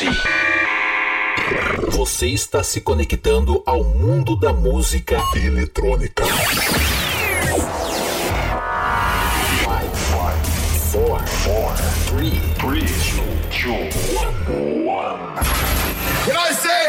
si. Você está se conectando ao mundo da música eletrônica. Five, five, four, four, three, three, two, one. Can I say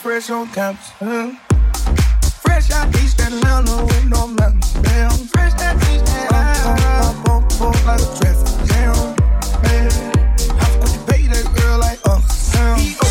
fresh on campus. Huh? Fresh out East Atlanta with no mountains. Damn, fresh out East Atlanta. Up, up, up, up, like a traffic jam. Man. na na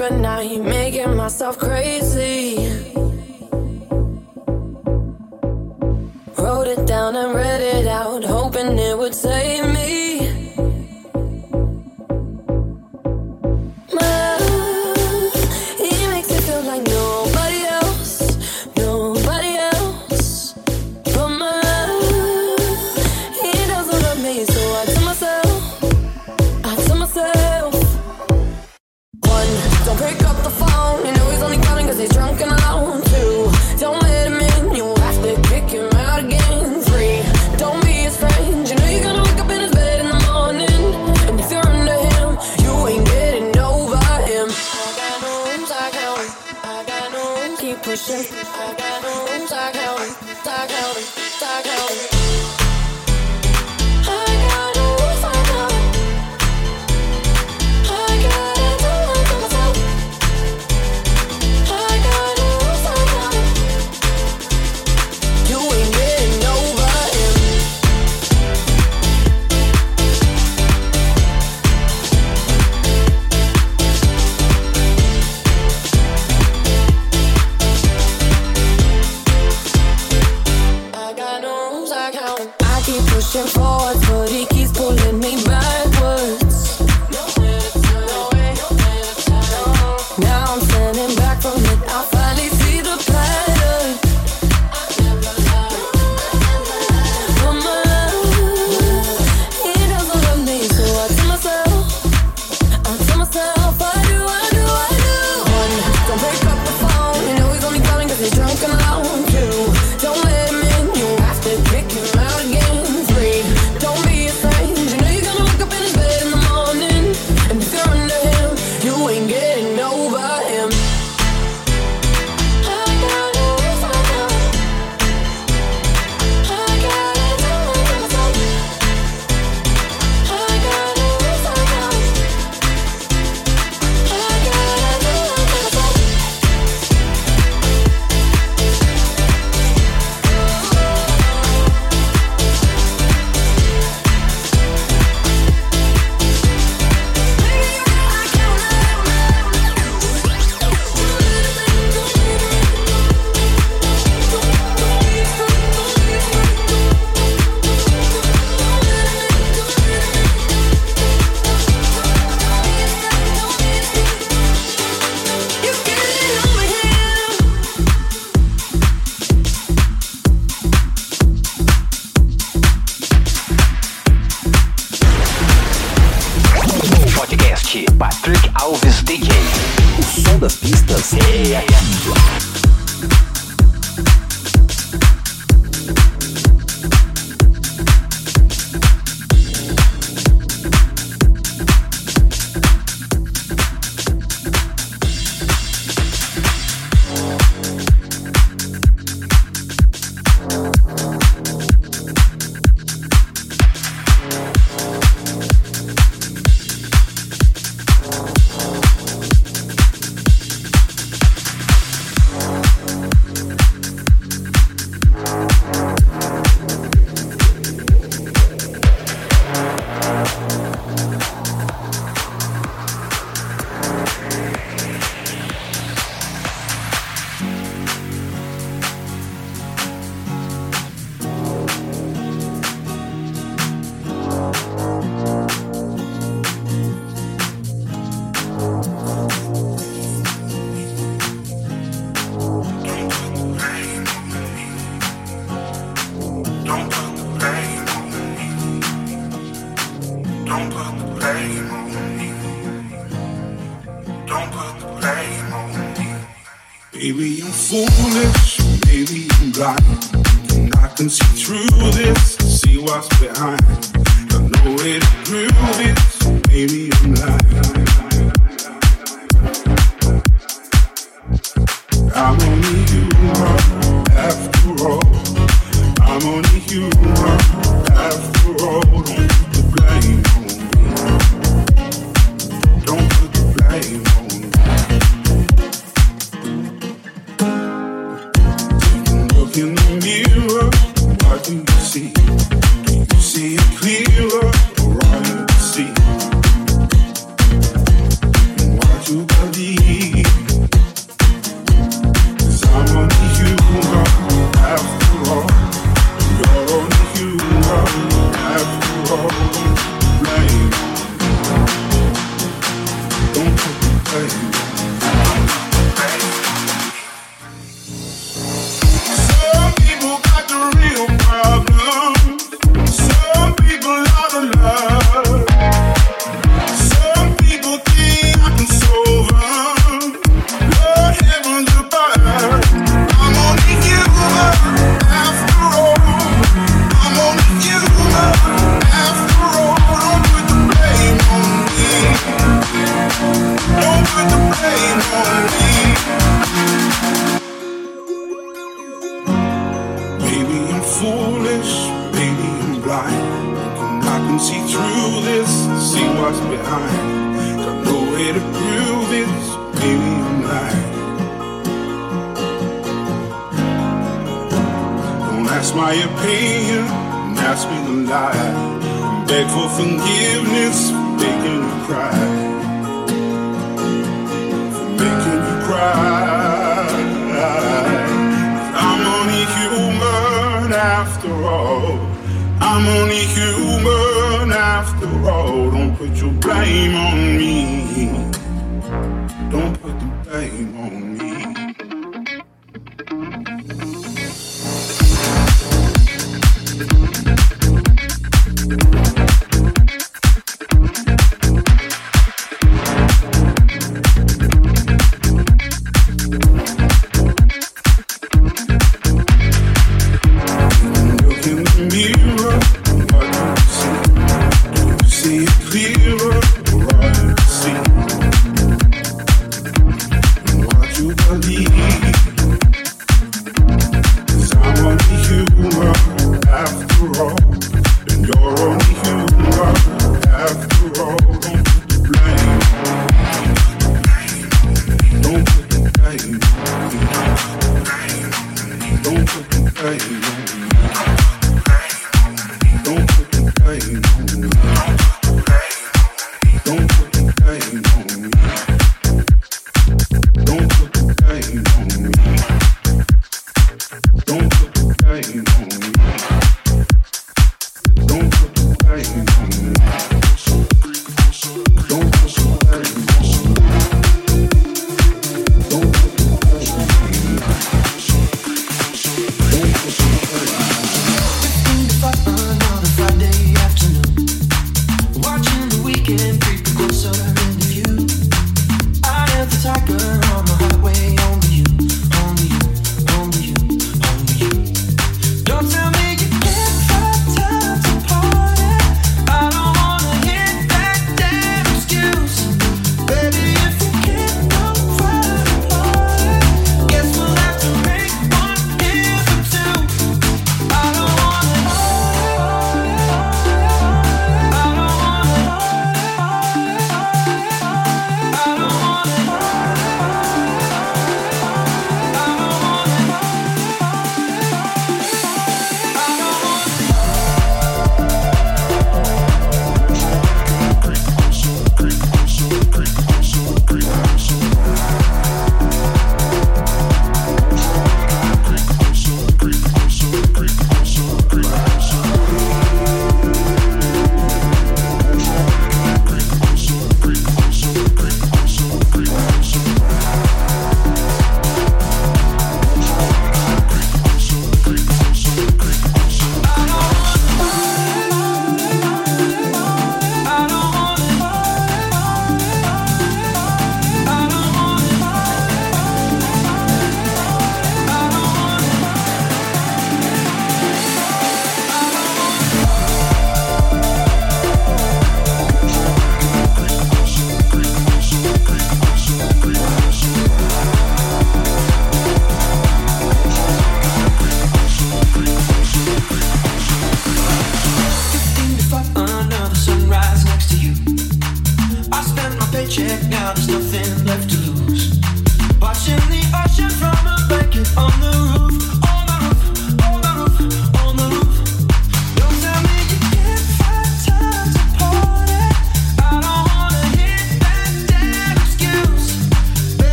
at night, making myself crazy. foolish, maybe I'm blind. And I can see through this, see what's behind. I know it, prove it.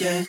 Yet.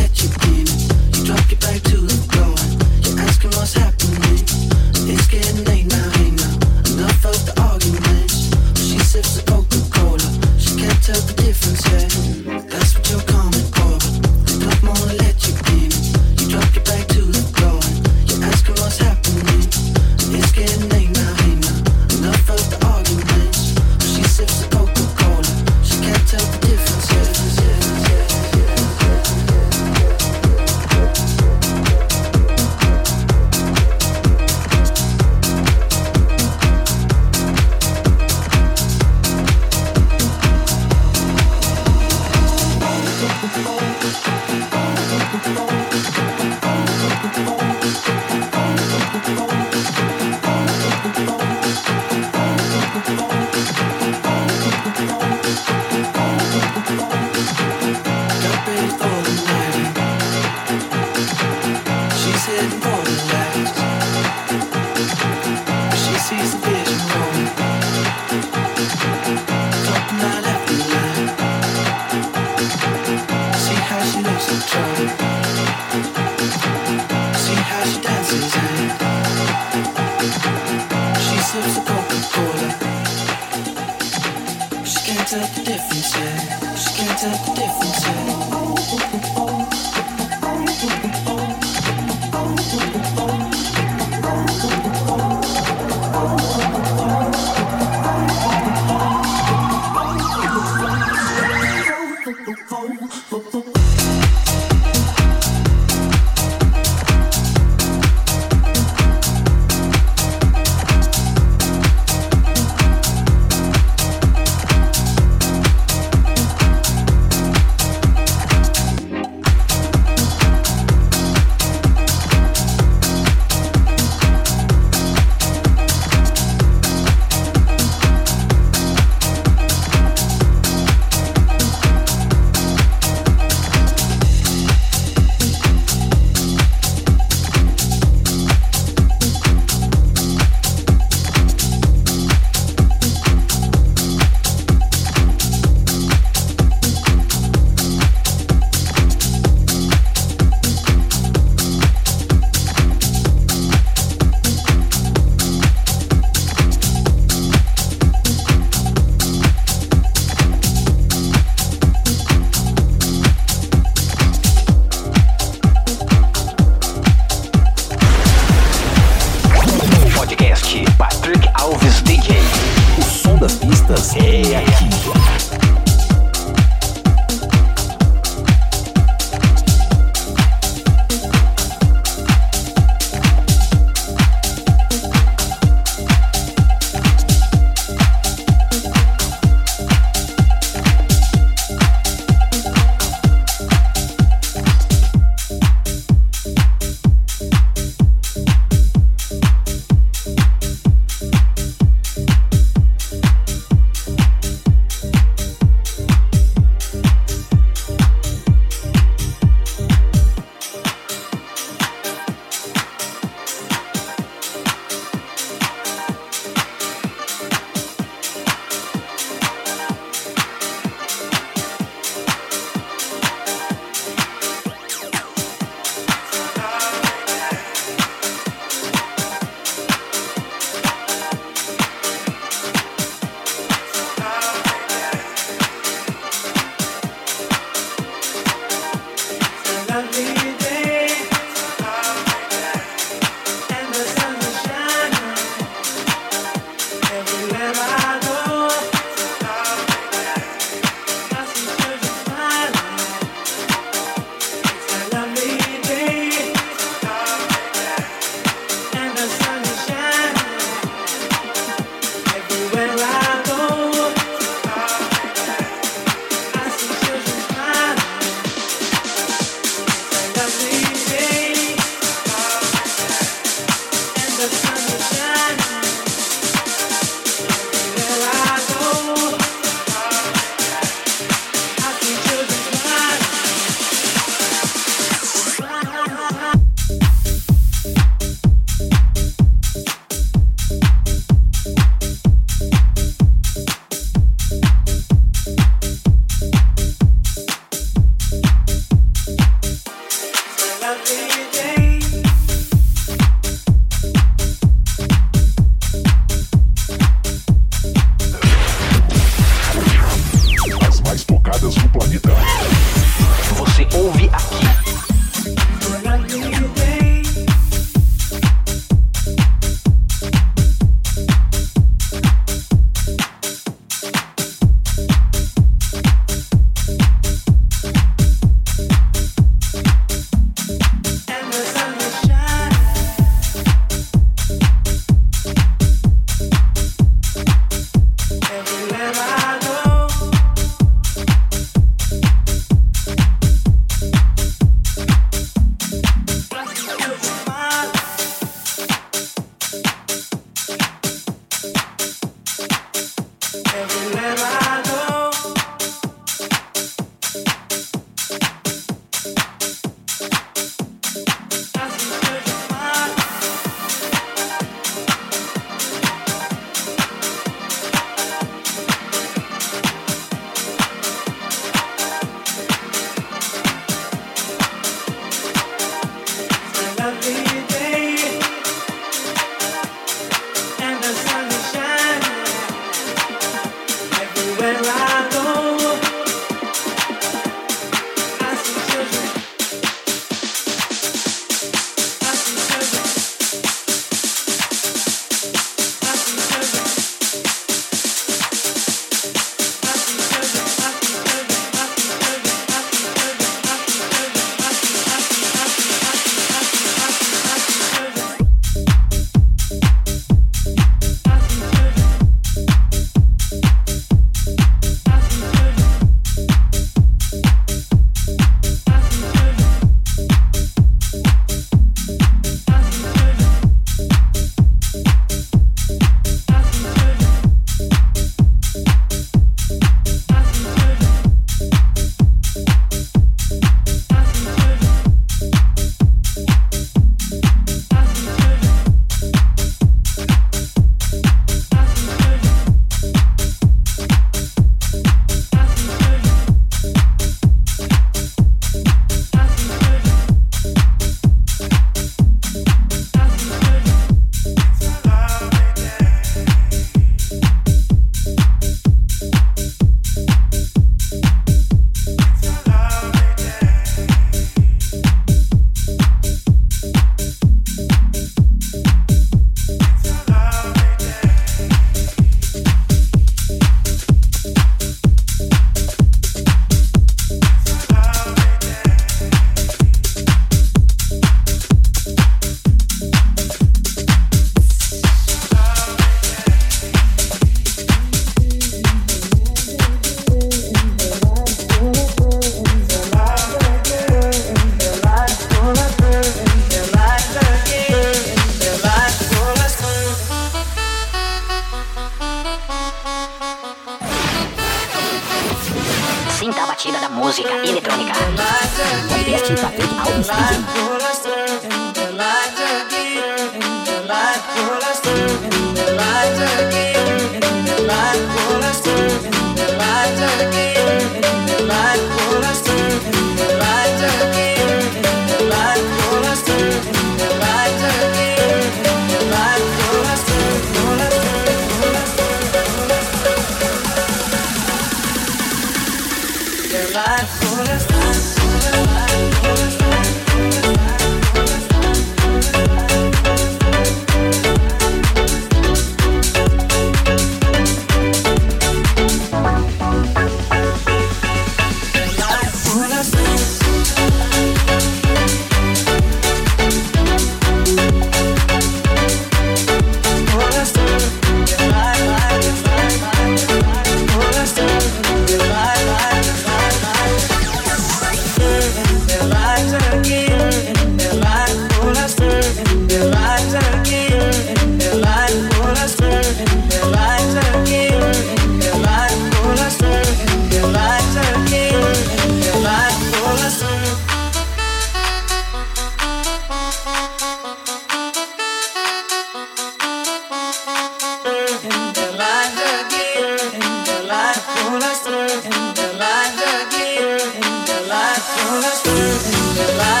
all that's worth in the light.